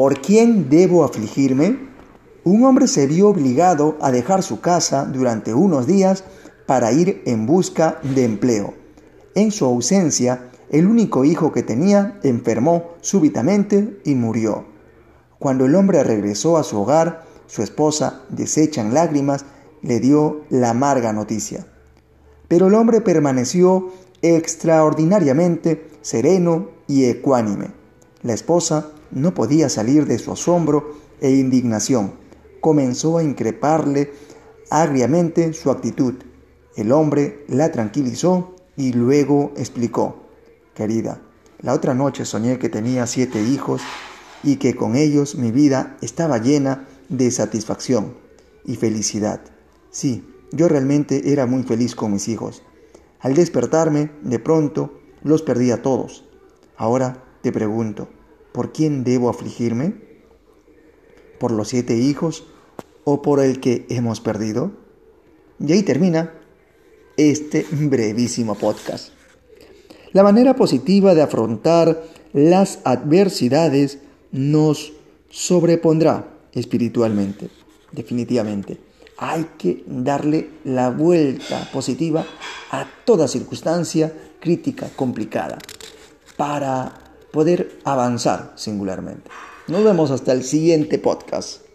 ¿Por quién debo afligirme? Un hombre se vio obligado a dejar su casa durante unos días para ir en busca de empleo. En su ausencia, el único hijo que tenía enfermó súbitamente y murió. Cuando el hombre regresó a su hogar, su esposa, deshecha en lágrimas, le dio la amarga noticia. Pero el hombre permaneció extraordinariamente sereno y ecuánime. La esposa no podía salir de su asombro e indignación. Comenzó a increparle agriamente su actitud. El hombre la tranquilizó y luego explicó, Querida, la otra noche soñé que tenía siete hijos y que con ellos mi vida estaba llena de satisfacción y felicidad. Sí, yo realmente era muy feliz con mis hijos. Al despertarme, de pronto, los perdí a todos. Ahora te pregunto, ¿por quién debo afligirme? ¿Por los siete hijos o por el que hemos perdido? Y ahí termina este brevísimo podcast. La manera positiva de afrontar las adversidades nos sobrepondrá espiritualmente, definitivamente. Hay que darle la vuelta positiva a toda circunstancia crítica, complicada, para poder avanzar singularmente. Nos vemos hasta el siguiente podcast.